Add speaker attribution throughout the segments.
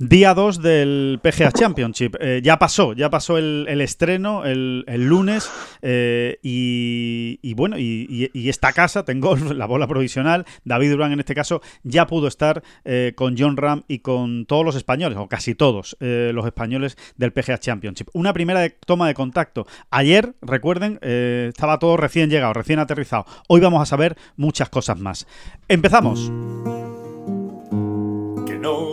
Speaker 1: Día 2 del PGA Championship. Eh, ya pasó, ya pasó el, estreno el, lunes eh, y, bueno, y, esta casa, tengo la bola provisional, David Durán en este caso, ya pudo estar eh, con John Ram y con todos los españoles, o casi todos los españoles del PGA Championship. Una primera toma de contacto. Ayer, recuerden, estaba todo recién llegado, recién aterrizado. Hoy vamos a saber muchas cosas más. Empezamos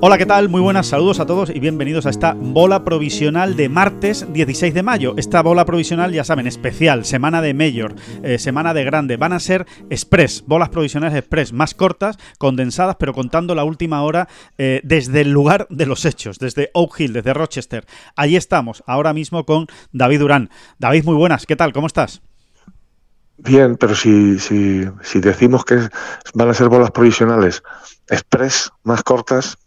Speaker 1: Hola, ¿qué tal? Muy buenas, saludos a todos y bienvenidos a esta bola provisional de martes 16 de mayo. Esta bola provisional, ya saben, especial, semana de Mayor, eh, semana de Grande. Van a ser express, bolas provisionales express, más cortas, condensadas, pero contando la última hora eh, desde el lugar de los hechos, desde Oak Hill, desde Rochester. Allí estamos, ahora mismo con David Durán. David, muy buenas, ¿qué tal? ¿Cómo estás?
Speaker 2: Bien, pero si, si, si decimos que van a ser bolas provisionales express, más cortas,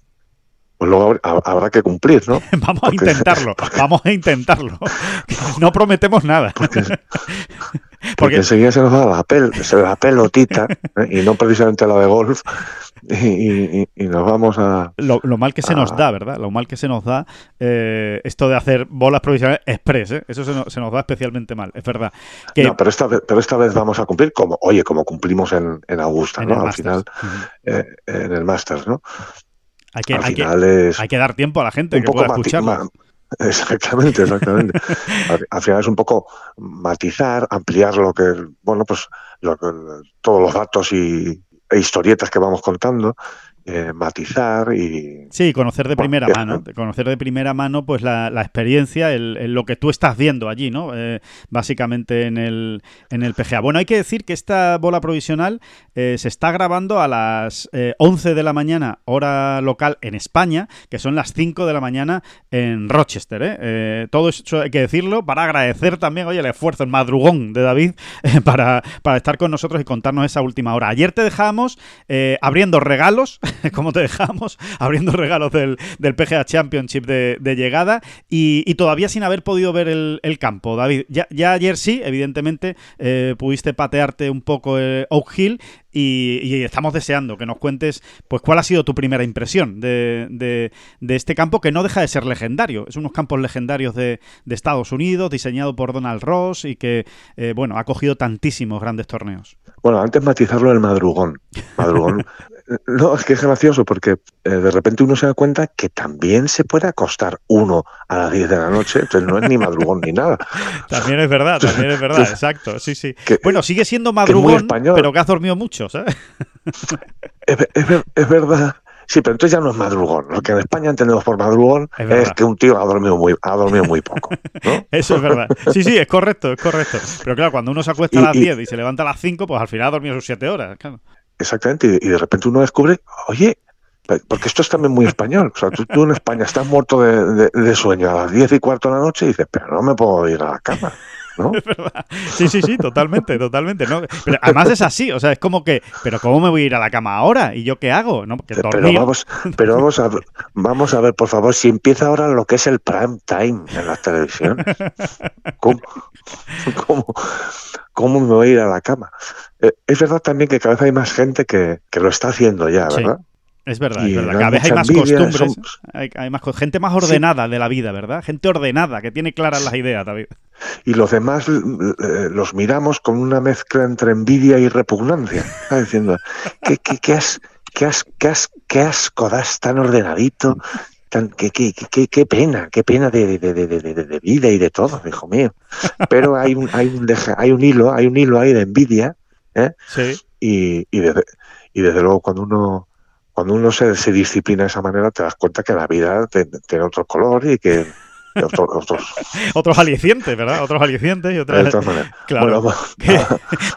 Speaker 2: pues luego habrá que cumplir, ¿no?
Speaker 1: vamos a intentarlo, vamos a intentarlo. No prometemos nada.
Speaker 2: Porque, enseguida se nos da la, la pelotita, ¿eh? y no precisamente la de golf, y, nos vamos a...
Speaker 1: Lo, mal que se nos da, ¿verdad? Lo mal que se nos da eh, esto de hacer bolas provisionales express, ¿eh? Eso se nos, da especialmente mal, es verdad.
Speaker 2: No, pero esta, vez, pero esta vez vamos a cumplir como, oye, como cumplimos en, Augusta, ¿no? Al final, en el Masters, ¿no?
Speaker 1: Hay que, hay, que, dar tiempo a la gente que pueda escucharlo.
Speaker 2: Exactamente, exactamente. al, final es un poco matizar, ampliar lo que, bueno, pues todos los datos y, e historietas que vamos contando eh, matizar y...
Speaker 1: Sí, conocer de primera mano, conocer de primera mano pues la, experiencia, el, lo que tú estás viendo allí, ¿no? Eh, básicamente en el, en el PGA. Bueno, hay que decir que esta bola provisional eh, se está grabando a las 11 de la mañana, hora local en España, que son las 5 de la mañana en Rochester. todo eso hay que decirlo para agradecer también, oye, el esfuerzo, el madrugón de David para, para estar con nosotros y contarnos esa última hora. Ayer te dejamos abriendo regalos como te dejamos, abriendo regalos del, del PGA Championship de, llegada y, todavía sin haber podido ver el, campo, David. Ya, ayer sí, evidentemente, eh, pudiste patearte un poco Oak Hill y, estamos deseando que nos cuentes pues cuál ha sido tu primera impresión de, este campo que no deja de ser legendario. Es unos campos legendarios de, Estados Unidos, diseñado por Donald Ross y que, eh, bueno, ha cogido tantísimos grandes torneos.
Speaker 2: Bueno, antes matizarlo el madrugón. Madrugón. no, es que es gracioso porque eh, de repente uno se da cuenta que también se puede acostar uno a las 10 de la noche, entonces no es ni madrugón ni nada.
Speaker 1: También es verdad, también es verdad, exacto, sí, sí. bueno, sigue siendo madrugón, pero que has dormido mucho, ¿sabes?
Speaker 2: Es, verdad. Sí, pero entonces ya no es madrugón. Lo que en España entendemos por madrugón es, que un tío ha dormido muy, ha dormido muy poco.
Speaker 1: Eso es verdad. Sí, sí, es correcto, es correcto. Pero claro, cuando uno se acuesta a las 10 y, se levanta a las 5, pues al final ha dormido sus 7 horas.
Speaker 2: Exactamente. Y, de repente uno descubre, oye, porque esto es también muy español. O sea, tú, en España estás muerto de, sueño a las 10 y cuarto de la noche y dices, pero no me puedo ir a la cama.
Speaker 1: Sí, sí, sí, totalmente, totalmente. ¿no? Pero además es así, o sea, es como que, pero ¿cómo me voy a ir a la cama ahora? ¿Y yo qué hago? ¿No?
Speaker 2: pero vamos, pero vamos a, vamos a ver, por favor, si empieza ahora lo que es el prime time en la televisión. ¿Cómo, cómo, me voy a ir a la cama? Eh, es verdad también que cada vez hay más gente que, que lo está haciendo ya, ¿verdad?
Speaker 1: Es verdad, es verdad. Cada vez hay más costumbres, hay, más gente más ordenada de la vida, ¿verdad? Gente ordenada, que tiene claras las ideas, David.
Speaker 2: Y los demás eh, los miramos con una mezcla entre envidia y repugnancia, diciendo, ¿qué, qué, qué, has, qué, has, qué, has, qué asco das tan ordenadito, tan, qué, qué, qué, qué pena, qué pena de, de, de, de, vida y de todo, hijo mío. Pero hay un, hay un, hay un hilo, hay un hilo ahí de envidia, ¿eh?
Speaker 1: Sí.
Speaker 2: Y, y, desde, y desde luego cuando uno cuando uno se, se disciplina de esa manera, te das cuenta que la vida tiene otro color y que otro- otros,
Speaker 1: Otros alicientes, ¿verdad? Otros alicientes y
Speaker 2: de
Speaker 1: otras...
Speaker 2: todas maneras.
Speaker 1: Claro.
Speaker 2: Bueno, va-
Speaker 1: que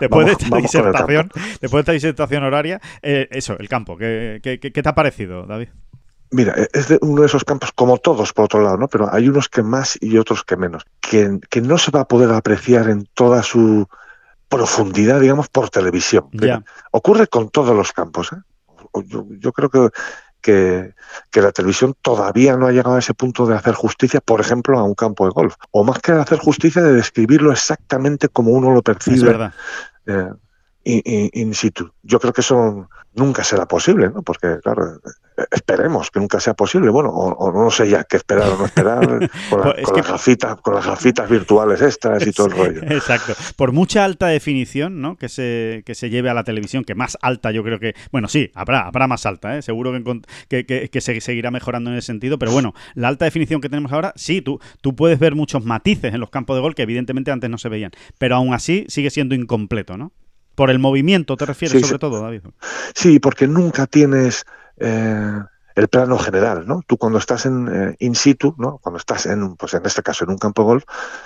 Speaker 1: después de esta disertación, después de esta disertación horaria, eh, eso, el campo, ¿qué, qué, qué- qué te ha parecido, David?
Speaker 2: Mira, e, es de uno de esos campos, como todos por otro lado, ¿no? Pero hay unos que más y otros que menos, que, que no se va a poder apreciar en toda su profundidad, digamos, por televisión.
Speaker 1: Ya.
Speaker 2: Ocurre con todos los campos. ¿eh? Yo, yo creo que, que, que la televisión todavía no ha llegado a ese punto de hacer justicia, por ejemplo, a un campo de golf. O más que de hacer justicia, de describirlo exactamente como uno lo
Speaker 1: Es
Speaker 2: percibe
Speaker 1: verdad.
Speaker 2: eh, in, in- in situ. Yo creo que eso nunca será posible, ¿no? Porque, claro, esperemos que nunca sea posible. Bueno, o, o no sé ya qué esperar o no esperar con, la-
Speaker 1: Pues es
Speaker 2: con
Speaker 1: que-
Speaker 2: las gafitas, con las gafitas virtuales estas y todo el rollo.
Speaker 1: Exacto. Por mucha alta definición ¿no? que, se, que se lleve a la televisión, que más alta yo creo que... Bueno, sí, habrá, habrá más alta, ¿eh? seguro que, que- que se seguirá mejorando en ese sentido, pero bueno, la alta definición que tenemos ahora, sí, tú, tú puedes ver muchos matices en los campos de gol que evidentemente antes no se veían, pero aún así sigue siendo incompleto, ¿no? Por el movimiento te refieres
Speaker 2: Sí,
Speaker 1: sobre
Speaker 2: sí.
Speaker 1: todo, David.
Speaker 2: Sí, porque nunca tienes eh, el plano general, ¿no? Tú cuando estás en eh, in situ, ¿no? Cuando estás en, pues en este caso en un campo de golf,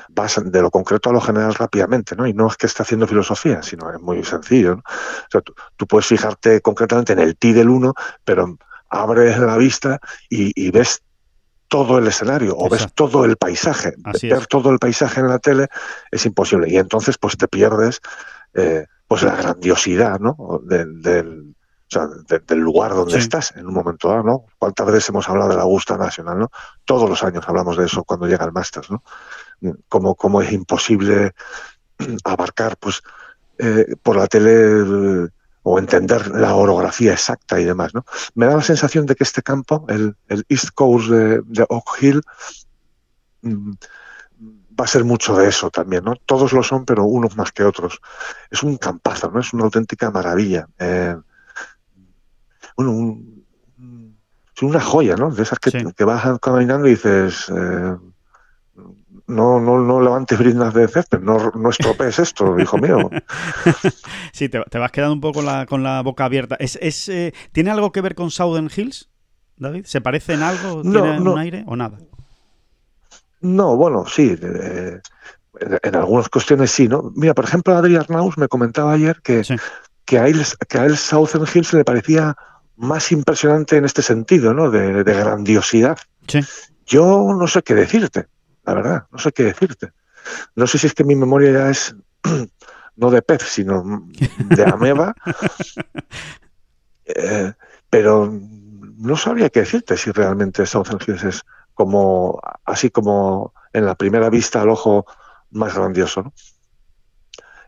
Speaker 2: vas de lo concreto a lo general rápidamente, ¿no? Y no es que esté haciendo filosofía, sino es muy sencillo, ¿no? O sea, tú, tú puedes fijarte concretamente en el tee del 1, pero abres la vista y, y ves todo el escenario o ves todo el paisaje.
Speaker 1: Así
Speaker 2: Ver
Speaker 1: es.
Speaker 2: todo el paisaje en la tele es imposible y entonces pues te pierdes eh, pues la grandiosidad, ¿no? Del, del, o sea, de- del lugar donde
Speaker 1: Sí.
Speaker 2: estás en un momento dado, ¿no? ¿Cuántas veces hemos hablado de la Augusta Nacional, ¿no? Todos los años hablamos de eso cuando llega el Masters, ¿no? Como, como es imposible abarcar, pues, eh, por la tele eh, o entender la orografía exacta y demás, ¿no? Me da la sensación de que este campo, el, el East Coast de, de Oak Hill, mm, va a ser mucho de eso también, ¿no? Todos lo son, pero unos más que otros. Es un campazo, ¿no? Es una auténtica maravilla. Eh, bueno, un- es una joya, ¿no? De esas que,
Speaker 1: Sí.
Speaker 2: que vas caminando y dices, eh, no, no, no levantes brindas de césped, no, no estropees esto, hijo mío.
Speaker 1: Sí, te, te vas quedando un poco con la, con la boca abierta. ¿Es, es, eh, ¿Tiene algo que ver con Southern Hills, David? ¿Se parece en algo?
Speaker 2: No,
Speaker 1: ¿Tiene
Speaker 2: no.
Speaker 1: un aire o nada?
Speaker 2: No, bueno, sí, eh, en, algunas cuestiones sí, ¿no? Mira, por ejemplo, Adri Arnaus me comentaba ayer que,
Speaker 1: Sí.
Speaker 2: que, a él, que a él Southern Hills le parecía más impresionante en este sentido, ¿no? De, de grandiosidad.
Speaker 1: Sí.
Speaker 2: Yo no sé qué decirte, la verdad, no sé qué decirte. No sé si es que mi memoria ya es no de pez, sino de ameba. Eh, pero no sabría qué decirte si realmente Southern Hills es como así como en la primera vista al ojo más grandioso. ¿no?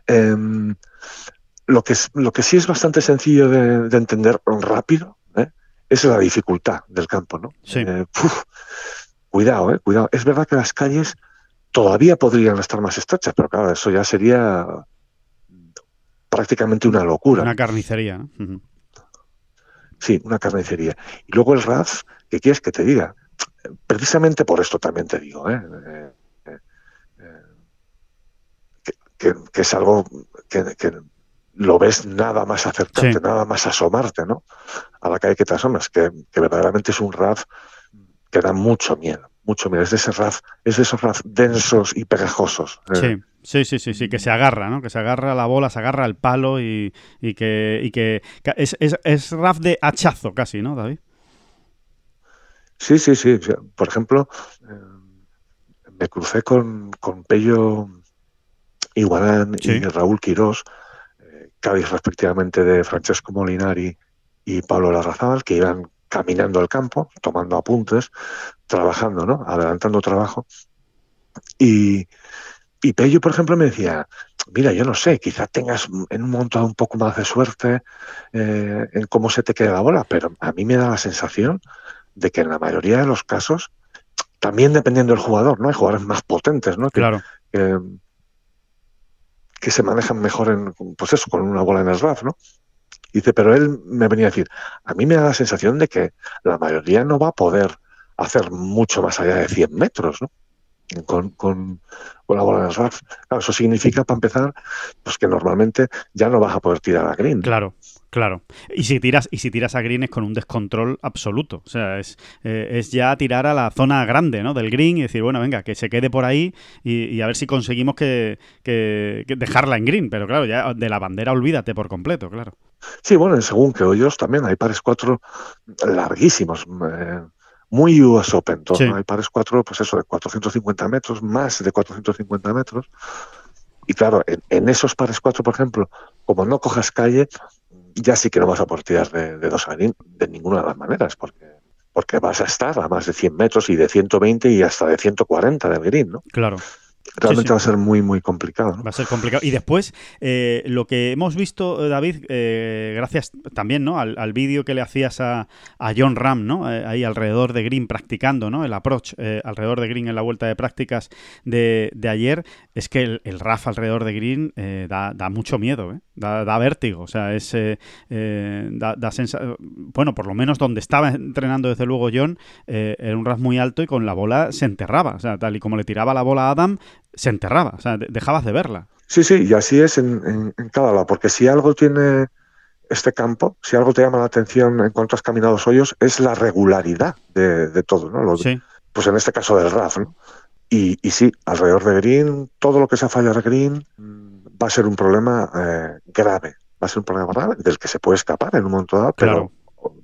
Speaker 2: Em, lo, que lo que sí es bastante sencillo de, de entender rápido ¿eh? es la dificultad del campo. ¿no?
Speaker 1: Sí.
Speaker 2: Eh, uf, cuidado, eh, cuidado. Es verdad que las calles todavía podrían estar más estrechas, pero claro, eso ya sería prácticamente una locura.
Speaker 1: Una carnicería.
Speaker 2: Sí, una carnicería. Y luego el RAF, ¿qué quieres que te diga? Precisamente por esto también te digo, ¿eh? Eh, eh, eh, que, que- que es algo que, que lo ves nada más acercarte,
Speaker 1: Sí.
Speaker 2: nada más asomarte, ¿no? A la calle que te asomas, que, verdaderamente es un RAF que da mucho miedo, mucho miedo. Es de ese RAF, es de esos RAF densos y pegajosos.
Speaker 1: Sí. Sí, sí, sí, sí, que se agarra, ¿no? Que se agarra la bola, se agarra al palo y, y que, y que que es, es, es raf de hachazo casi, ¿no, David?
Speaker 2: Sí, sí, sí. Por ejemplo, eh, me crucé con, con Pello Iguarán
Speaker 1: Sí.
Speaker 2: y Raúl Quirós, eh, Cádiz respectivamente de Francesco Molinari y Pablo Larrazábal, que iban caminando al campo, tomando apuntes, trabajando, ¿no? Adelantando trabajo. Y, y Pello, por ejemplo, me decía, mira, yo no sé, quizá tengas en un dado un poco más de suerte eh, en cómo se te queda la bola, pero a mí me da la sensación de que en la mayoría de los casos, también dependiendo del jugador, ¿no? Hay jugadores más potentes, ¿no? Que,
Speaker 1: Claro.
Speaker 2: que, que se manejan mejor en, pues eso, con una bola en el RAF, ¿no? Dice, pero él me venía a decir, a mí me da la sensación de que la mayoría no va a poder hacer mucho más allá de 100 metros, ¿no? Con, con, con la bola en el RAF. Claro, eso significa, para empezar, pues que normalmente ya no vas a poder tirar a green.
Speaker 1: Claro, Claro. Y si tiras, y si tiras a green es con un descontrol absoluto. O sea, es, eh, es ya tirar a la zona grande, ¿no? Del green y decir, bueno, venga, que se quede por ahí y, a ver si conseguimos que, que, dejarla en green. Pero claro, ya de la bandera olvídate por completo, claro.
Speaker 2: Sí, bueno, según que hoyos también hay pares cuatro larguísimos. Eh, muy US Open. Hay pares cuatro, pues eso, de 450 metros, más de 450 metros. Y claro, en, esos pares cuatro, por ejemplo, como no cojas calle, ya sí que no vas a portear de, de dos a green de ninguna de las maneras, porque porque vas a estar a más de 100 metros y de 120 y hasta de 140 de green, ¿no?
Speaker 1: Claro
Speaker 2: realmente va a ser muy, muy complicado.
Speaker 1: Va a ser complicado. Y después, eh, lo que hemos visto, eh, David, eh, gracias también ¿no? al, vídeo que le hacías a, John Ram, ¿no? ahí alrededor de Green practicando, ¿no? el approach alrededor de Green en la vuelta de prácticas de, ayer, es que el, el RAF alrededor de Green da, da, mucho miedo, da, da, vértigo. O sea, es, da, da bueno, por lo menos donde estaba entrenando desde luego John, era un RAF muy alto y con la bola se enterraba. O sea, tal y como le tiraba la bola a Adam, se enterraba, o sea, dejabas de verla.
Speaker 2: Sí, sí, y así es en, cada lado, porque si algo tiene este campo, si algo te llama la atención en cuanto has caminado los hoyos, es la regularidad de, todo, ¿no? sí. Pues en este caso del RAF, ¿no? Y, y, sí, alrededor de Green, todo lo que sea fallar Green va a ser un problema eh, grave, va a ser un problema grave del que se puede escapar en un momento dado, pero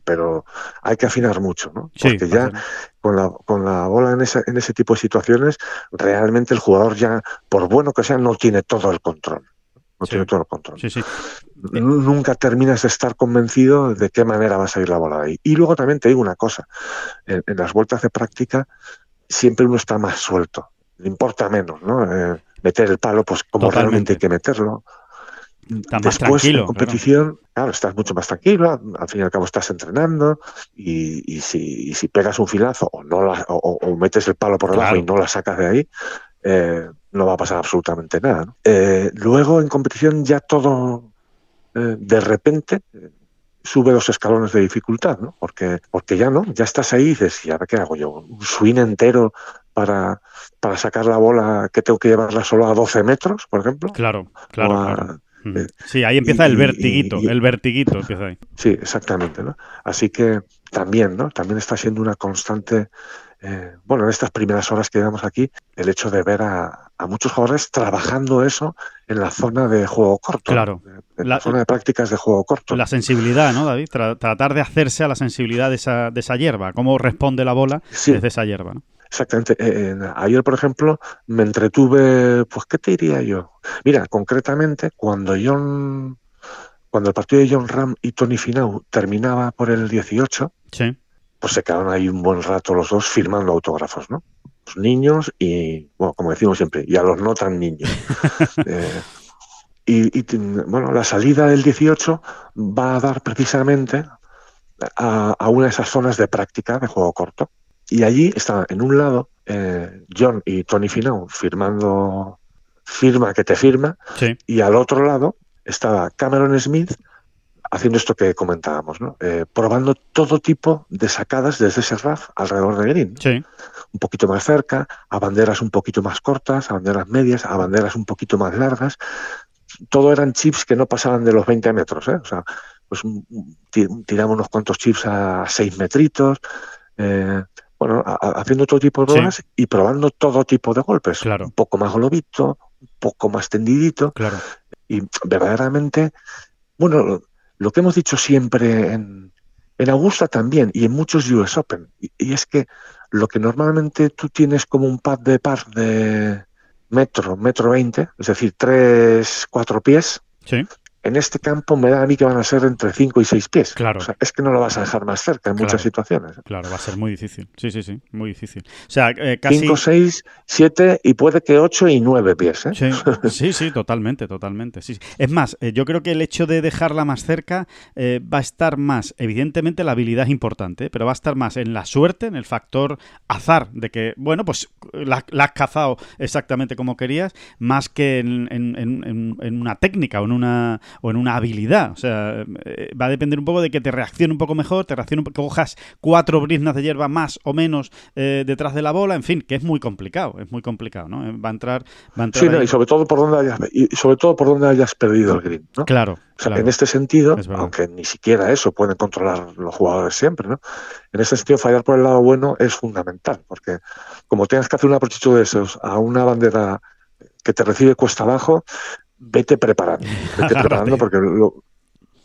Speaker 2: pero hay que afinar mucho, ¿no? Porque ya con la, con la bola en ese, en ese tipo de situaciones, realmente el jugador ya, por bueno que sea, no tiene todo el control. No tiene todo el control. Nunca terminas de estar convencido de qué manera va a salir la bola de ahí. Y luego también te digo una cosa, en, las vueltas de práctica siempre uno está más suelto, le importa menos, ¿no? Eh, meter el palo, pues como realmente hay que meterlo. Después, en competición, claro. estás mucho más tranquilo, al fin y al cabo estás entrenando y, si, si, pegas un filazo o, no o, metes el palo por debajo y no la sacas de ahí, eh, no va a pasar absolutamente nada. Eh, luego en competición ya todo eh, de repente sube dos escalones de dificultad, ¿no? Porque, porque ya no, ya estás ahí y dices, ¿y ahora qué hago yo? ¿Un swing entero para, para sacar la bola que tengo que llevarla solo a 12 metros, por ejemplo?
Speaker 1: Claro, claro. Eh, sí, ahí empieza el vertiguito, el vertiguito empieza ahí.
Speaker 2: Sí, exactamente, ¿no? Así que también, ¿no? También está siendo una constante, eh, bueno, en estas primeras horas que llevamos aquí, el hecho de ver a, muchos jugadores trabajando eso en la zona de juego corto.
Speaker 1: Claro.
Speaker 2: En la, zona de prácticas de juego corto.
Speaker 1: La sensibilidad, ¿no, David? tratar de hacerse a la sensibilidad de esa, de esa hierba, cómo responde la bola desde esa hierba, ¿no?
Speaker 2: Exactamente. Eh, ayer, por ejemplo, me entretuve, pues, ¿qué te diría yo? Mira, concretamente, cuando John, cuando el partido de John Ram y Tony Finau terminaba por el 18, pues se quedaron ahí un buen rato los dos firmando autógrafos, ¿no? Los niños y, bueno, como decimos siempre, y a los no tan niños. Eh, y, bueno, la salida del 18 va a dar precisamente a, a una de esas zonas de práctica de juego corto. Y allí estaba en un lado eh, John y Tony Finau firmando firma que te firma, y al otro lado estaba Cameron Smith haciendo esto que comentábamos, ¿no? Eh, probando todo tipo de sacadas desde ese RAF alrededor de Green. Un poquito más cerca, a banderas un poquito más cortas, a banderas medias, a banderas un poquito más largas. Todo eran chips que no pasaban de los 20 metros, ¿eh? O sea, pues tiramos unos cuantos chips a 6 metritos. Eh, bueno, haciendo todo tipo de bolas y probando todo tipo de golpes.
Speaker 1: Claro.
Speaker 2: Un poco más globito, un poco más tendidito.
Speaker 1: Claro.
Speaker 2: Y verdaderamente, bueno, lo que hemos dicho siempre en, en Augusta también y en muchos US Open, y, es que lo que normalmente tú tienes como un pad de par de metro, metro veinte, es decir, tres, cuatro pies,
Speaker 1: sí
Speaker 2: en este campo me da a mí que van a ser entre 5 y 6 pies.
Speaker 1: Claro.
Speaker 2: es que no lo vas a dejar más cerca en muchas situaciones.
Speaker 1: Claro, va a ser muy difícil. Sí, sí, sí, muy difícil. O sea, eh, casi...
Speaker 2: 5, 6, 7 y puede que 8 y 9 pies. ¿eh?
Speaker 1: Sí, sí, totalmente, totalmente. Sí, Es más, eh, yo creo que el hecho de dejarla más cerca va a estar más, evidentemente la habilidad es importante, pero va a estar más en la suerte, en el factor azar, de que, bueno, pues la, has cazado exactamente como querías, más que en, en una técnica o en una o en una habilidad. O sea, eh, va a depender un poco de que te reaccione un poco mejor, te reaccione, que cojas cuatro briznas de hierba más o menos eh, detrás de la bola, en fin, que es muy complicado, es muy complicado, ¿no? Va a entrar, va a entrar
Speaker 2: sí, y sobre todo por donde hayas, y sobre todo por donde hayas perdido el green, ¿no?
Speaker 1: Claro.
Speaker 2: En este sentido, aunque ni siquiera eso pueden controlar los jugadores siempre, ¿no? En este sentido, fallar por el lado bueno es fundamental, porque como tengas que hacer un aprochicho de esos a una bandera que te recibe cuesta abajo, vete preparando, vete preparando porque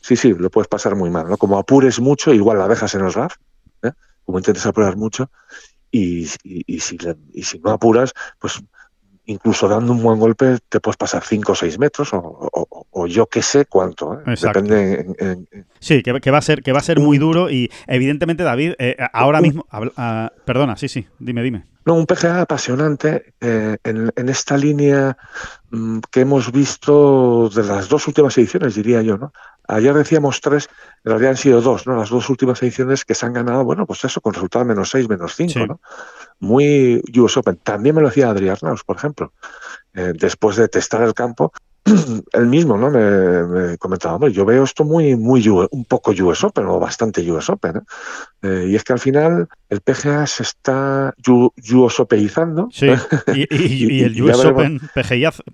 Speaker 2: sí, sí, lo puedes pasar muy mal, ¿no? Como apures mucho, igual la dejas en el RAF, ¿eh? como intentes apurar mucho, y, y, si, y si no apuras, pues incluso dando un buen golpe te puedes pasar 5 o 6 metros o, yo qué sé cuánto. ¿eh? Depende.
Speaker 1: Sí, que, va a ser, que va a ser muy duro y evidentemente David, eh, ahora mismo... Ah, perdona, sí, sí, dime, dime.
Speaker 2: No, un PGA apasionante eh, en, esta línea mm, que hemos visto de las dos últimas ediciones, diría yo, ¿no? Ayer decíamos tres, en realidad han sido dos, ¿no? Las dos últimas ediciones que se han ganado, bueno, pues eso, con resultado menos seis, menos cinco, ¿no? Muy US Open. También me lo decía Adrián Arnaus, por ejemplo. Eh, después de testar el campo, él mismo no me, comentaba, hombre, yo veo esto muy, muy un poco US Open o bastante US Open. ¿eh? Eh, y es que al final el PGA se está US Openizando.
Speaker 1: Sí, y, el US Open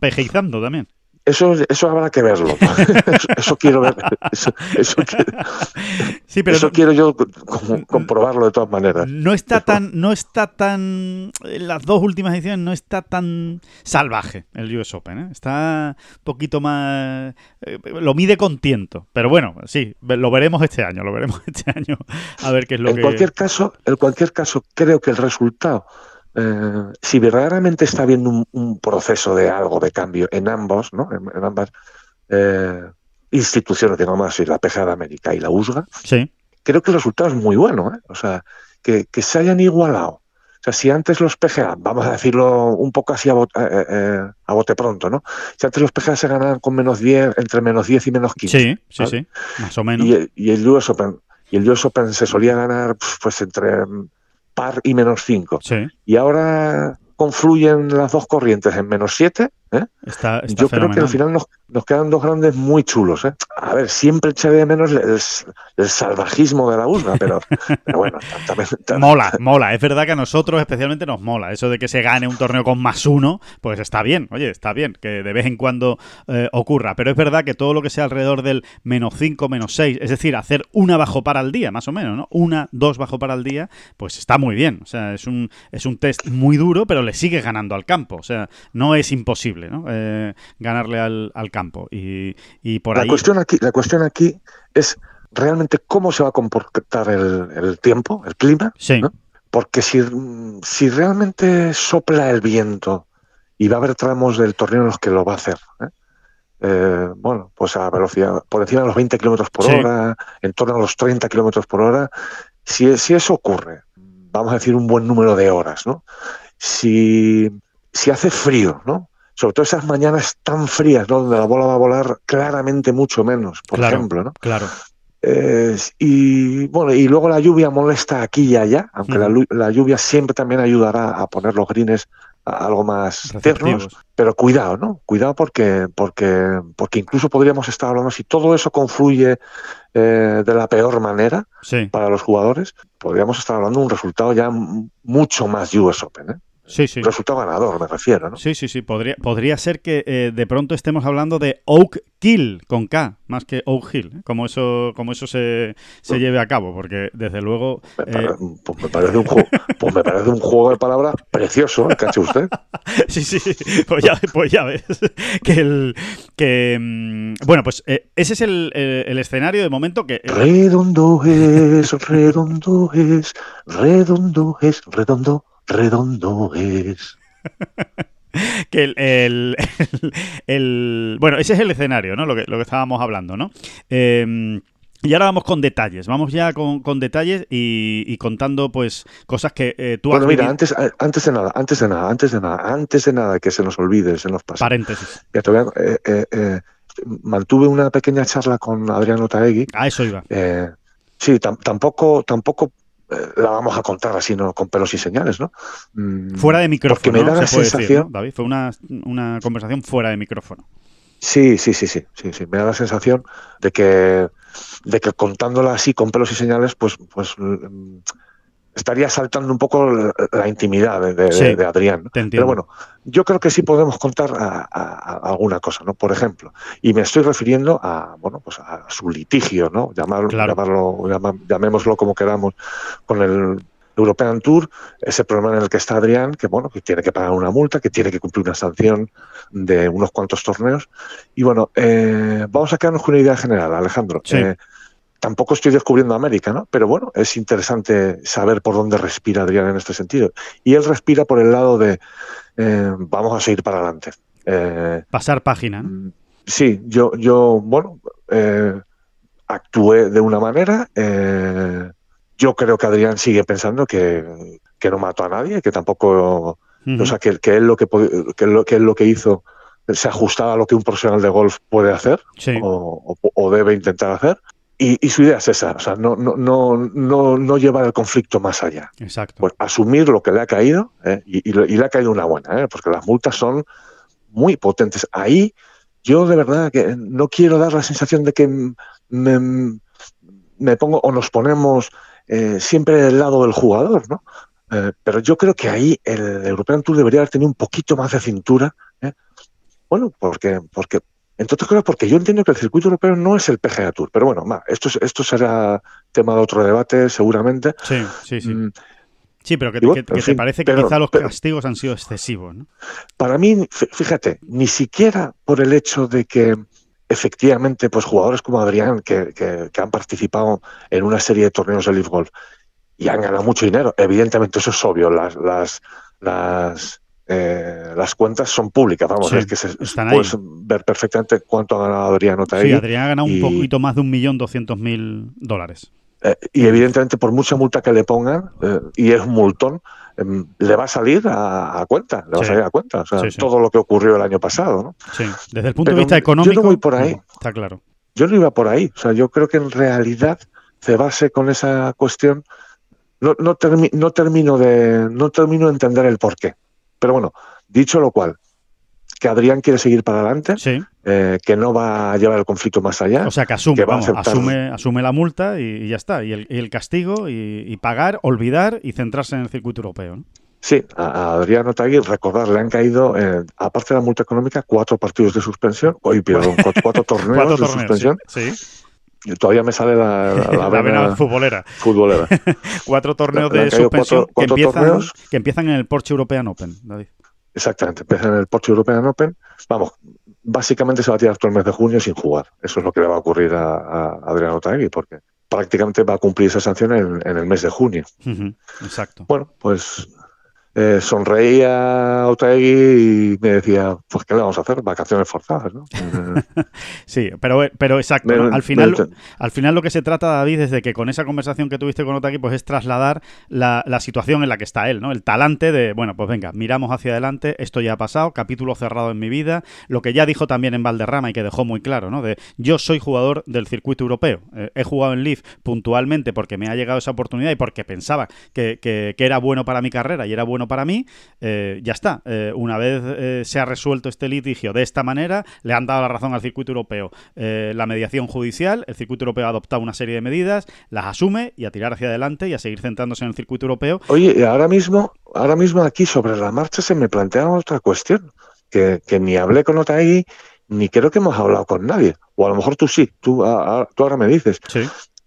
Speaker 1: PGizando también.
Speaker 2: Eso, eso habrá que verlo. eso, quiero ver. Eso, quiero, yo comprobarlo de todas maneras.
Speaker 1: No está tan, no está tan. En las dos últimas ediciones no está tan salvaje el US Open. ¿eh? Está un poquito más. Eh, lo mide con tiento. Pero bueno, sí, lo veremos este año. Lo veremos este año. A ver qué es lo
Speaker 2: en
Speaker 1: que.
Speaker 2: Cualquier caso, en cualquier caso, creo que el resultado eh, si verdaderamente está habiendo un, proceso de algo de cambio en ambos, ¿no? en, ambas eh, instituciones, digamos así, la PGA de América y la USGA,
Speaker 1: sí.
Speaker 2: creo que el resultado es muy bueno. ¿eh? O sea, que, se hayan igualado. O sea, si antes los PGA, vamos a decirlo un poco así a, bote, pronto, ¿no? Si antes los PGA se ganaban con menos 10, entre menos 10 y menos 15.
Speaker 1: Sí, sí, sí, más o menos.
Speaker 2: Y, el US Open, y el US Open se solía ganar pues entre par y menos 5. Y ahora confluyen las dos corrientes en menos 7 ¿eh? Yo creo que al final nos, quedan dos grandes muy chulos. ¿eh? A ver, siempre eché de menos el, salvajismo de la urna, pero, bueno,
Speaker 1: Mola, mola. Es verdad que a nosotros especialmente nos mola. Eso de que se gane un torneo con más uno, pues está bien. Oye, está bien que de vez en cuando eh, ocurra. Pero es verdad que todo lo que sea alrededor del menos 5, menos 6, es decir, hacer una bajo para el día, más o menos, ¿no? Una, dos bajo para el día, pues está muy bien. O sea, es un, es un test muy duro, pero le sigue ganando al campo. O sea, no es imposible. Eh, ganarle al, campo. Y, por
Speaker 2: la
Speaker 1: ahí...
Speaker 2: Cuestión aquí, la cuestión aquí es realmente cómo se va a comportar el, tiempo, el clima. Porque si, si realmente sopla el viento y va a haber tramos del torneo en los que lo va a hacer, ¿eh? Eh, bueno, pues a velocidad por encima de los 20 kilómetros por hora, en torno a los 30 kilómetros por hora, si, si eso ocurre, vamos a decir un buen número de horas, ¿no? Si, si hace frío, ¿no? Sobre todo esas mañanas tan frías, ¿no? Donde la bola va a volar claramente mucho menos, por ejemplo, ¿no?
Speaker 1: Claro.
Speaker 2: y bueno, y luego la lluvia molesta aquí y allá, aunque la, lluvia siempre también ayudará a poner los greens algo más tiernos, pero cuidado, ¿no? Cuidado porque, porque, porque incluso podríamos estar hablando, si todo eso confluye eh, de la peor manera para los jugadores, podríamos estar hablando de un resultado ya mucho más US Open, ¿eh?
Speaker 1: Sí, sí.
Speaker 2: Resultado ganador, me refiero, ¿no?
Speaker 1: Sí, sí, sí. Podría, podría ser que eh, de pronto estemos hablando de Oak Kill con K, más que Oak Hill, ¿eh? como eso, como eso se, se pues lleve a cabo, porque desde luego.
Speaker 2: Me, eh, pues me parece un juego, pues me parece un juego de palabras precioso, ¿cache usted?
Speaker 1: sí, sí, pues ya, pues ya ves. que el. Que, mm, bueno, pues ese es el, el, escenario de momento que.
Speaker 2: Redondo es, redondo es, redondo es, redondo redondo es.
Speaker 1: que el, el, Bueno, ese es el escenario, ¿no? Lo que, lo que estábamos hablando, ¿no? Em, y ahora vamos con detalles, vamos ya con, detalles y, contando pues cosas que eh, tú
Speaker 2: bueno, mira, antes, antes de nada, antes de nada, antes de nada, antes de nada que se nos olvide, se nos pase.
Speaker 1: Paréntesis.
Speaker 2: Eh, eh, mantuve una pequeña charla con Adriano Taegui.
Speaker 1: Ah, eso iba.
Speaker 2: sí, tampoco, tampoco eh, la vamos a contar así, ¿no? Con pelos y señales, ¿no?
Speaker 1: Mm, fuera de micrófono, me da la sensación... David, fue una, conversación fuera de micrófono.
Speaker 2: Sí, sí, sí, sí, sí, sí. Me da la sensación de que, de que contándola así con pelos y señales, pues, pues mm, estaría saltando un poco la, la intimidad de, de-
Speaker 1: Sí,
Speaker 2: de Adrián. Pero bueno, yo creo que sí podemos contar a, a- a alguna cosa, ¿no? Por ejemplo, y me estoy refiriendo a, bueno, pues a su litigio, ¿no? Llamar-
Speaker 1: Claro.
Speaker 2: llamarlo, llama- llamémoslo como queramos, con el European Tour, ese problema en el que está Adrián, que bueno, que tiene que pagar una multa, que tiene que cumplir una sanción de unos cuantos torneos. Y bueno, eh, vamos a quedarnos con una idea general, Alejandro.
Speaker 1: Sí.
Speaker 2: Eh, tampoco estoy descubriendo América, ¿no? Pero bueno, es interesante saber por dónde respira Adrián en este sentido. Y él respira por el lado de eh, vamos a seguir para adelante. Eh,
Speaker 1: Pasar página, ¿no?
Speaker 2: Mm, Sí, yo, yo bueno, eh, actué de una manera. yo creo que Adrián sigue pensando que, que no mató a nadie, que tampoco, o sea, que, que él lo que, que, lo, que él lo que hizo se ajustaba a lo que un profesional de golf puede hacer
Speaker 1: Sí.
Speaker 2: o, o- o debe intentar hacer. Y, y su idea es esa, o sea, no, no, no, no, no llevar el conflicto más allá
Speaker 1: Exacto.
Speaker 2: pues asumir lo que le ha caído, ¿eh? y, y le- y le ha caído una buena, ¿eh? porque las multas son muy potentes. Ahí yo de verdad que no quiero dar la sensación de que me, me pongo o nos ponemos eh, siempre del lado del jugador, ¿no? Eh, pero yo creo que ahí el European Tour debería haber tenido un poquito más de cintura. ¿eh? Bueno, porque, porque, entre otras cosas, porque yo entiendo que el circuito europeo no es el PGA Tour. Pero bueno, ma, esto, es- esto será tema de otro debate, seguramente.
Speaker 1: Sí, sí, sí.
Speaker 2: Mm,
Speaker 1: Sí, pero que,
Speaker 2: bueno,
Speaker 1: que- que
Speaker 2: en
Speaker 1: te parece que
Speaker 2: pero-
Speaker 1: quizá los
Speaker 2: pero-
Speaker 1: castigos han sido excesivos, ¿no?
Speaker 2: Para mí, fí- fíjate, ni siquiera por el hecho de que efectivamente, pues jugadores como Adrián, que han participado en una serie de torneos de Leaf Golf y han ganado mucho dinero, evidentemente eso es obvio, las, las, las, eh, las cuentas son públicas, vamos,
Speaker 1: Sí,
Speaker 2: es que se, puedes
Speaker 1: ahí.
Speaker 2: ver perfectamente cuánto ha ganado Adrián
Speaker 1: Sí,
Speaker 2: Otaegui.
Speaker 1: Adrián ha ganado un poquito más de un millón doscientos mil dólares.
Speaker 2: Eh, y evidentemente por mucha multa que le pongan, eh, y es un multón, em, le va a salir a, a cuenta, le va
Speaker 1: Sí.
Speaker 2: a salir a cuenta. O sea,
Speaker 1: Sí, sí.
Speaker 2: todo lo que ocurrió el año pasado, ¿no?
Speaker 1: Sí. Desde el punto de vista
Speaker 2: yo no
Speaker 1: económico,
Speaker 2: voy por ahí.
Speaker 1: está claro.
Speaker 2: Yo no iba por ahí. O sea, yo creo que en realidad cebarse con esa cuestión no, no, termi- no termino de no termino de entender el porqué. Pero bueno, dicho lo cual, que Adrián quiere seguir para adelante,
Speaker 1: Sí.
Speaker 2: eh, que no va a llevar el conflicto más allá.
Speaker 1: O sea, que asume,
Speaker 2: que va a
Speaker 1: vamos,
Speaker 2: aceptar-
Speaker 1: asume, asume la multa y, y ya está. Y el, y el castigo y, y pagar, olvidar y centrarse en el circuito europeo. ¿no?
Speaker 2: Sí, a, Adrián Otagui, recordar, le han caído, eh, aparte de la multa económica, cuatro partidos de suspensión, oye, perdón, cuatro, cuatro torneos
Speaker 1: Cuatro
Speaker 2: de
Speaker 1: torneos.
Speaker 2: suspensión.
Speaker 1: Sí, sí.
Speaker 2: Todavía me sale la, la, la
Speaker 1: La
Speaker 2: vena
Speaker 1: futbolera.
Speaker 2: futbolera.
Speaker 1: Cuatro torneos de suspensión
Speaker 2: cuatro- cuatro
Speaker 1: que, empiezan,
Speaker 2: torneos.
Speaker 1: que empiezan en el Porsche European Open, David.
Speaker 2: Exactamente, empieza en el Porsche European Open. Vamos, básicamente se va a tirar todo el mes de junio sin jugar. Eso es lo que le va a ocurrir a, a Adrián Otagui, porque prácticamente va a cumplir esa sanción en, en el mes de junio.
Speaker 1: Exacto.
Speaker 2: Bueno, pues eh, sonreía Otagui y me decía, pues ¿qué le vamos a hacer? Vacaciones forzadas, ¿no? Eh,
Speaker 1: Sí, pero, pero exacto. Al, final, al final lo que se trata, David, es de que con esa conversación que tuviste con Otaki, pues es trasladar la, la situación en la que está él, ¿no? El talante de, bueno, pues venga, miramos hacia adelante, esto ya ha pasado, capítulo cerrado en mi vida, lo que ya dijo también en Valderrama y que dejó muy claro, ¿no? De yo soy jugador del circuito europeo, Eh, he jugado en Leaf puntualmente porque me ha llegado esa oportunidad y porque pensaba que, que- que era bueno para mi carrera y era bueno para mí, eh, ya está. Eh, una vez eh, se ha resuelto este litigio de esta manera, le han dado la razón al circuito europeo. La mediación judicial, el circuito europeo ha adoptado una serie de medidas, las asume y a tirar hacia adelante y a seguir centrándose en el circuito europeo.
Speaker 2: Oye, ahora mismo, ahora mismo aquí sobre la marcha se me plantea otra cuestión, que, que ni hablé con Otagui, ni creo que hemos hablado con nadie. O a lo mejor tú sí, tú, a- a- tú ahora me dices,
Speaker 1: Sí.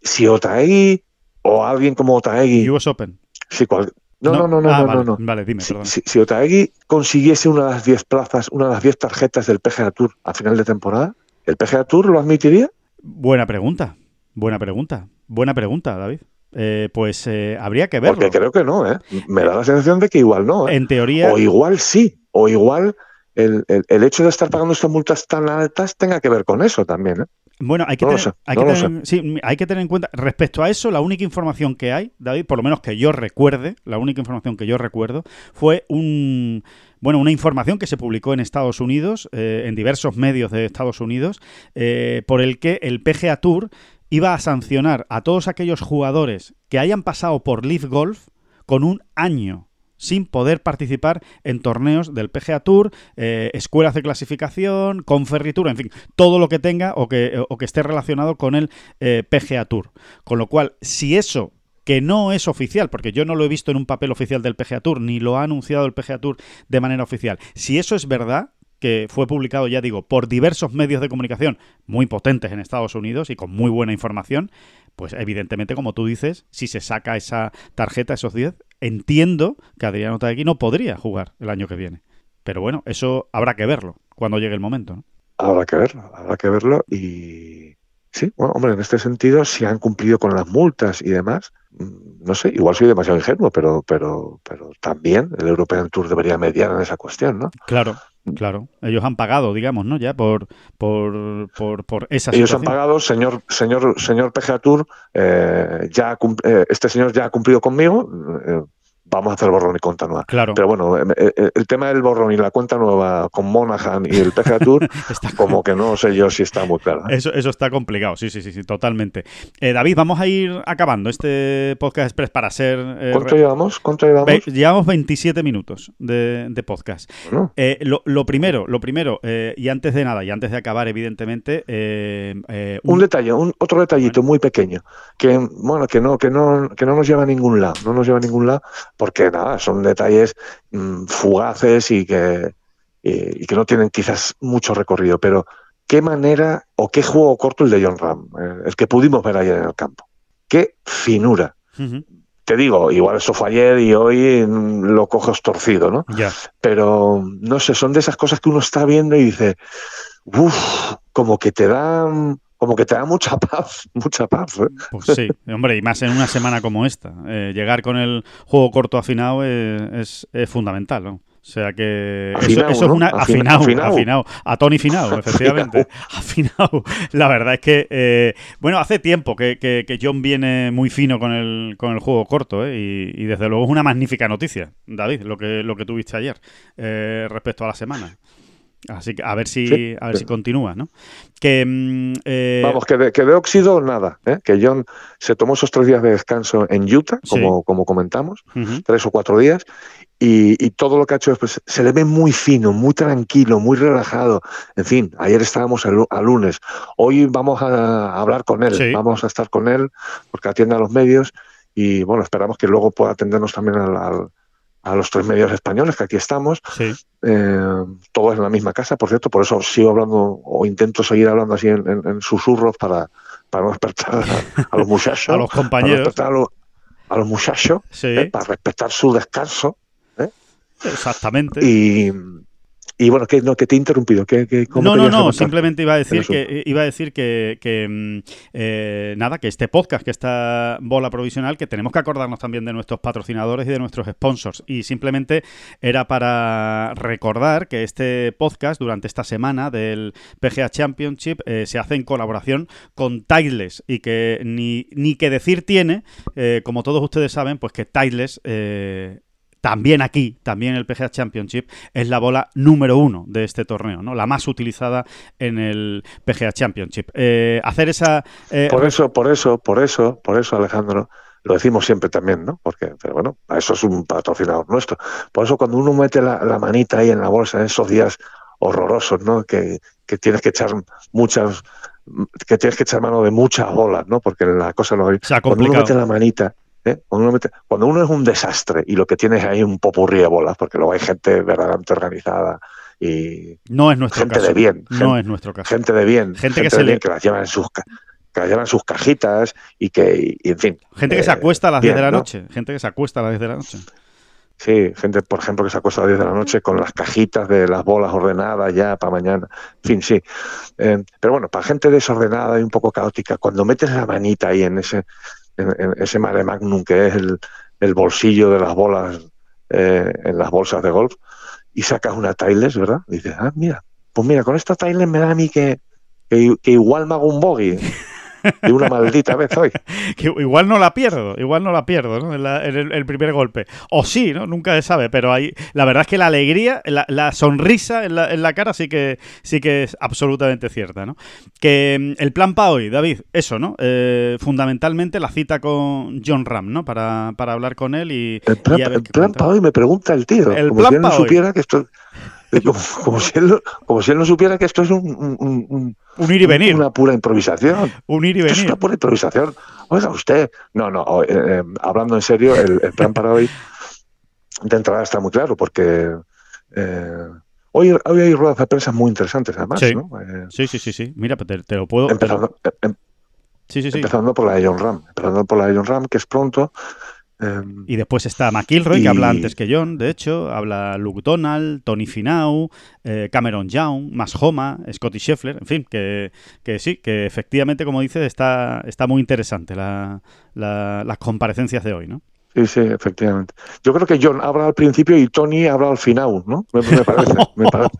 Speaker 2: si Otagui o alguien como Otagui,
Speaker 1: US Open.
Speaker 2: si cual- no, no, no, no,
Speaker 1: Ah,
Speaker 2: no,
Speaker 1: vale,
Speaker 2: no, no.
Speaker 1: Vale, dime,
Speaker 2: Si,
Speaker 1: perdón.
Speaker 2: si, si Otagui consiguiese una de las 10 plazas, una de las 10 tarjetas del PGA Tour a final de temporada, ¿el PGA Tour lo admitiría?
Speaker 1: Buena pregunta. Buena pregunta. Buena pregunta, David. Eh, pues eh, habría que verlo.
Speaker 2: Porque creo que no, ¿eh? Me da la sensación de que igual no, ¿eh?
Speaker 1: En teoría,
Speaker 2: O igual sí, o igual el, el- el hecho de estar pagando estas multas tan altas tenga que ver con eso también. ¿eh?
Speaker 1: Bueno, hay que,
Speaker 2: No lo
Speaker 1: tener,
Speaker 2: sé,
Speaker 1: hay,
Speaker 2: no
Speaker 1: que
Speaker 2: lo
Speaker 1: tener, sí, hay que tener en cuenta, respecto a eso, la única información que hay, David, por lo menos que yo recuerde, la única información que yo recuerdo, fue un bueno, una información que se publicó en Estados Unidos, eh, en diversos medios de Estados Unidos, eh, por el que el PGA Tour iba a sancionar a todos aquellos jugadores que hayan pasado por Leaf Golf con un año sin poder participar en torneos del PGA Tour, eh, escuelas de clasificación, conferritura, en fin, todo lo que tenga o que, o que esté relacionado con el eh, PGA Tour. Con lo cual, si eso que no es oficial, porque yo no lo he visto en un papel oficial del PGA Tour, ni lo ha anunciado el PGA Tour de manera oficial. Si eso es verdad, que fue publicado, ya digo, por diversos medios de comunicación muy potentes en Estados Unidos y con muy buena información, pues evidentemente, como tú dices, si se saca esa tarjeta, esos 10, entiendo que Adriano Taegui no podría jugar el año que viene. Pero bueno, eso habrá que verlo cuando llegue el momento. ¿no?
Speaker 2: Habrá que verlo, habrá que verlo y sí, bueno, hombre, en este sentido, si han cumplido con las multas y demás, mm, no sé, igual soy demasiado ingenuo, pero, pero, pero también el European Tour debería mediar en esa cuestión, ¿no?
Speaker 1: Claro, Claro, ellos han pagado, digamos, ¿no? Ya por, por, por, por esa
Speaker 2: Ellos
Speaker 1: situación.
Speaker 2: han pagado, señor, señor, señor PGA Tour, eh, ya eh, este señor ya ha cumplido conmigo, eh, vamos a hacer borrón y cuenta nueva.
Speaker 1: Claro.
Speaker 2: Pero bueno, eh, eh, el tema del borrón y la cuenta nueva con Monaghan y el PGA Tour, como que no sé yo si está muy claro. ¿eh?
Speaker 1: Eso, eso está complicado, sí, sí, sí, sí totalmente. Eh, David, vamos a ir acabando este podcast express para ser... eh,
Speaker 2: ¿Cuánto
Speaker 1: re-
Speaker 2: llevamos? ¿Cuánto llevamos?
Speaker 1: Ve- llevamos 27 minutos de, de podcast.
Speaker 2: Bueno,
Speaker 1: Eh, lo, lo primero, lo primero, eh, y antes de nada, y antes de acabar, evidentemente, eh, eh,
Speaker 2: un detalle, un, otro detallito muy pequeño, que bueno, que no, que no, que no nos lleva a ningún lado, no nos lleva a ningún lado, porque nada, son detalles mm, fugaces y que, y, y que no tienen quizás mucho recorrido, pero qué manera o qué juego corto el de John Ram, el que pudimos ver ayer en el campo. Qué finura. Te digo, igual eso fue ayer y hoy mm, lo coges torcido, ¿no?
Speaker 1: ya.
Speaker 2: pero no sé, son de esas cosas que uno está viendo y dice, uff, como que te dan, como que te da mucha paz, mucha paz. ¿eh?
Speaker 1: Pues sí, hombre, y más en una semana como esta. Eh, llegar con el juego corto afinado es, es- es fundamental, ¿no? O sea que eso,
Speaker 2: Afinao,
Speaker 1: eso es
Speaker 2: ¿no?
Speaker 1: una
Speaker 2: Afina-
Speaker 1: afinado,
Speaker 2: afinao,
Speaker 1: a Tony Finao, efectivamente, afinao. La verdad es que eh, bueno, hace tiempo que, que- que John viene muy fino con el, con el juego corto, ¿eh? y, y desde luego es una magnífica noticia, David, lo que lo que tuviste ayer eh, respecto a la semana. Así que a ver si
Speaker 2: Sí,
Speaker 1: a ver
Speaker 2: sí.
Speaker 1: si continúa, ¿no? Que mm, eh,
Speaker 2: Vamos, que de, que de óxido nada, ¿eh? que John se tomó esos tres días de descanso en Utah, como, como comentamos, tres o cuatro días, y, y todo lo que ha hecho después se le ve muy fino, muy tranquilo, muy relajado. En fin, ayer estábamos el, lu- a lunes, hoy vamos a hablar con él, vamos a estar con él porque atiende a los medios y bueno, esperamos que luego pueda atendernos también al- al- a los tres medios españoles, que aquí estamos,
Speaker 1: sí.
Speaker 2: eh, todos en la misma casa, por cierto, por eso sigo hablando o intento seguir hablando así en, en- en susurros para, para no despertar a, a los muchachos.
Speaker 1: A los
Speaker 2: para no
Speaker 1: compañeros.
Speaker 2: a los, a los muchachos,
Speaker 1: Sí,
Speaker 2: ¿eh? para respetar su descanso.
Speaker 1: exactamente.
Speaker 2: Y, y bueno, que, no, que te he interrumpido. Que, que, ¿cómo
Speaker 1: No, no, no, simplemente iba a decir que iba a decir que, que, mm, eh, nada, que este podcast, que esta bola provisional, que tenemos que acordarnos también de nuestros patrocinadores y de nuestros sponsors. Y simplemente era para recordar que este podcast durante esta semana del PGA Championship eh, se hace en colaboración con Tideless y que ni, ni que decir tiene, eh, como todos ustedes saben, pues que Tideless también aquí, también el PGA Championship, es la bola número uno de este torneo, ¿no? La más utilizada en el PGA Championship. Eh, hacer esa... eh,
Speaker 2: Por eso, por eso, por eso, por eso, Alejandro, lo decimos siempre también, ¿no? Porque, pero bueno, eso es un patrocinador nuestro. Por eso cuando uno mete la, la manita ahí en la bolsa en esos días horrorosos, ¿no? Que, que tienes que echar muchas, que tienes que echar mano de muchas bolas, ¿no? Porque la cosa no
Speaker 1: se ha
Speaker 2: cuando uno mete la manita, ¿eh? cuando, uno es un desastre y lo que tienes ahí es un popurrí de bolas, porque luego hay gente verdaderamente organizada y
Speaker 1: No es nuestro
Speaker 2: gente
Speaker 1: caso.
Speaker 2: de bien,
Speaker 1: No
Speaker 2: gente-
Speaker 1: es nuestro caso.
Speaker 2: gente de bien,
Speaker 1: Gente que
Speaker 2: de
Speaker 1: se le-
Speaker 2: bien, que las llevan en sus que las llevan en sus cajitas y que, y, en fin.
Speaker 1: Gente que se
Speaker 2: eh,
Speaker 1: acuesta a las 10 de la
Speaker 2: ¿no?
Speaker 1: noche. Gente que se acuesta a las 10 de la noche.
Speaker 2: Sí, gente, por ejemplo, que se acuesta a las 10 de la noche con las cajitas de las bolas ordenadas ya para mañana. En fin, sí. Eh, pero bueno, para gente desordenada y un poco caótica, cuando metes la manita ahí en ese, ese mare magnum que es el, bolsillo de las bolas eh, en las bolsas de golf y sacas una Tiles, ¿verdad? Dices, ah, mira, pues mira, con esta Tiles me da a mí que, que, que igual me hago un bogey. de una maldita vez hoy.
Speaker 1: Que igual no la pierdo, igual no la pierdo, ¿no? En, la- en el, el primer golpe. O sí, ¿no? Nunca se sabe, pero ahí, la verdad es que la alegría, la, la sonrisa en la, en la cara sí que, sí que es absolutamente cierta, ¿no? Que mm, el plan para hoy, David, eso, ¿no? Eh, fundamentalmente la cita con John Ram, ¿no? Para, para hablar con él y,
Speaker 2: El plan, para hoy me pregunta el tío.
Speaker 1: El
Speaker 2: como
Speaker 1: plan
Speaker 2: si no
Speaker 1: hoy.
Speaker 2: supiera que esto. Como, como si él, no- como si él no supiera que esto es un, un- un- un-
Speaker 1: Un ir y venir,
Speaker 2: una pura improvisación.
Speaker 1: un ir y
Speaker 2: Esto es
Speaker 1: venir.
Speaker 2: una pura improvisación. Oiga, usted. No, no, o- eh, eh, hablando en serio, el, el plan para hoy de entrada está muy claro, porque eh, hoy, hoy hay ruedas de prensa muy interesantes, además,
Speaker 1: Sí.
Speaker 2: ¿no? Eh,
Speaker 1: Sí, sí, sí, sí. Mira, te, te lo puedo... te lo-
Speaker 2: empezando, em-
Speaker 1: Sí, sí, sí.
Speaker 2: empezando por la de John Ram. Empezando por la de John Ram, que es pronto. Eh,
Speaker 1: Y después está McIlroy, que habla antes que John, de hecho. Habla Luke Donald, Tony Finau, eh, Cameron Young, Mas Homa, Scotty Scheffler. En fin, que, que sí, que efectivamente, como dices, está, está muy interesante la- la- las comparecencias de hoy, ¿no?
Speaker 2: Sí, sí, efectivamente. Yo creo que John habla al principio y Tony habla al final, ¿no? Me, me parece, me parece.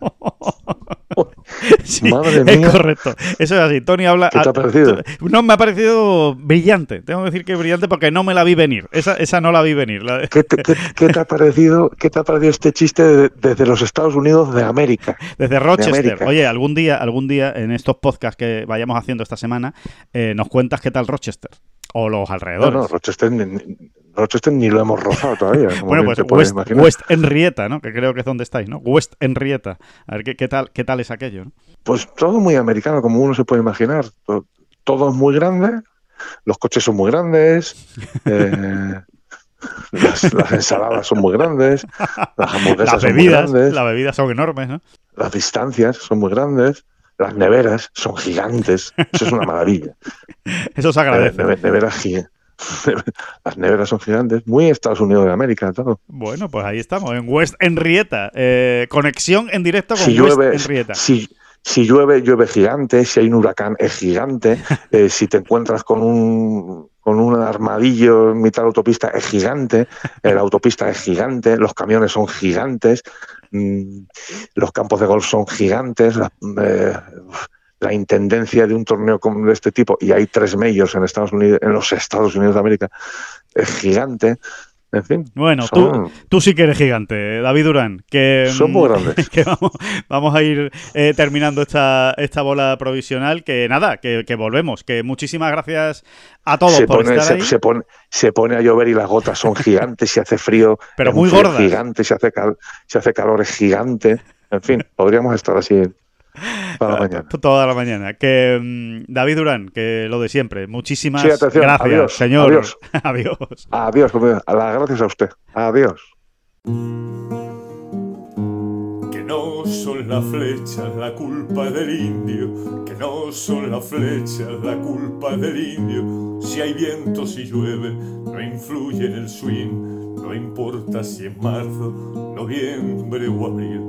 Speaker 1: Sí,
Speaker 2: Madre
Speaker 1: es
Speaker 2: mía.
Speaker 1: correcto. Eso es así. Tony habla.
Speaker 2: ¿Qué te ha parecido?
Speaker 1: No, me ha parecido brillante. Tengo que decir que brillante porque no me la vi venir. Esa, esa no la vi venir. La-
Speaker 2: ¿Qué te, qué- qué te ha parecido, qué te ha parecido este chiste de- desde los Estados Unidos de América?
Speaker 1: Desde Rochester.
Speaker 2: América.
Speaker 1: Oye, algún día, algún día en estos podcasts que vayamos haciendo esta semana, eh, nos cuentas qué tal Rochester. O los
Speaker 2: No,
Speaker 1: alrededores.
Speaker 2: no, Rochester, ni- ni- Rochester ni lo hemos rozado todavía. como
Speaker 1: bueno, pues West, Henrietta, ¿no? Que creo que es donde estáis, ¿no? West Henrietta. A ver qué, qué tal, qué tal es aquello, ¿no?
Speaker 2: Pues todo muy americano, como uno se puede imaginar. To- Todo es muy grande, los coches son muy grandes, eh, las, las ensaladas son muy grandes, las hamburguesas
Speaker 1: Las
Speaker 2: son muy
Speaker 1: bebidas,
Speaker 2: grandes,
Speaker 1: las bebidas son enormes, ¿no?
Speaker 2: las distancias son muy grandes, las neveras son gigantes. Eso es una maravilla.
Speaker 1: Eso se agradece.
Speaker 2: Neve- neveras gi- Las neveras son gigantes, muy Estados Unidos de América, todo.
Speaker 1: Bueno, pues ahí estamos, en West Henrietta. Eh, conexión en directo con
Speaker 2: Si
Speaker 1: West
Speaker 2: llueve,
Speaker 1: Henrietta.
Speaker 2: si, si llueve, llueve gigante, si hay un huracán es gigante, eh, si te encuentras con un con un armadillo en mitad de la autopista es gigante, eh, la autopista es gigante, los camiones son gigantes, los campos de golf son gigantes, la, eh, la intendencia de un torneo como de este tipo, y hay tres medios en Estados Unidos, en los Estados Unidos de América, es gigante. En fin,
Speaker 1: Bueno,
Speaker 2: son-
Speaker 1: tú, tú sí que eres gigante, David Durán. Que,
Speaker 2: Son
Speaker 1: mm,
Speaker 2: muy grandes.
Speaker 1: que vamos, vamos a ir eh, terminando esta, esta bola provisional. Que nada, que, que volvemos. Que muchísimas gracias a todos
Speaker 2: se
Speaker 1: por
Speaker 2: pone,
Speaker 1: estar
Speaker 2: se,
Speaker 1: ahí.
Speaker 2: se pone, se pone a llover y las gotas son gigantes, si hace frío,
Speaker 1: Pero muy gordas.
Speaker 2: gigante, si hace, cal- si hace calor es gigante. En fin, podríamos estar así para la mañana.
Speaker 1: Toda la mañana. Que mm, David Durán, que lo de siempre. Muchísimas
Speaker 2: Sí, atención.
Speaker 1: gracias,
Speaker 2: Adiós.
Speaker 1: señor.
Speaker 2: Adiós.
Speaker 1: Adiós.
Speaker 2: Adiós, las gracias a usted. Adiós.
Speaker 3: Que no son las flechas la culpa del indio, que no son las flechas la culpa del indio. Si hay viento, si llueve, no influye en el swing, no importa si es marzo, noviembre o abril.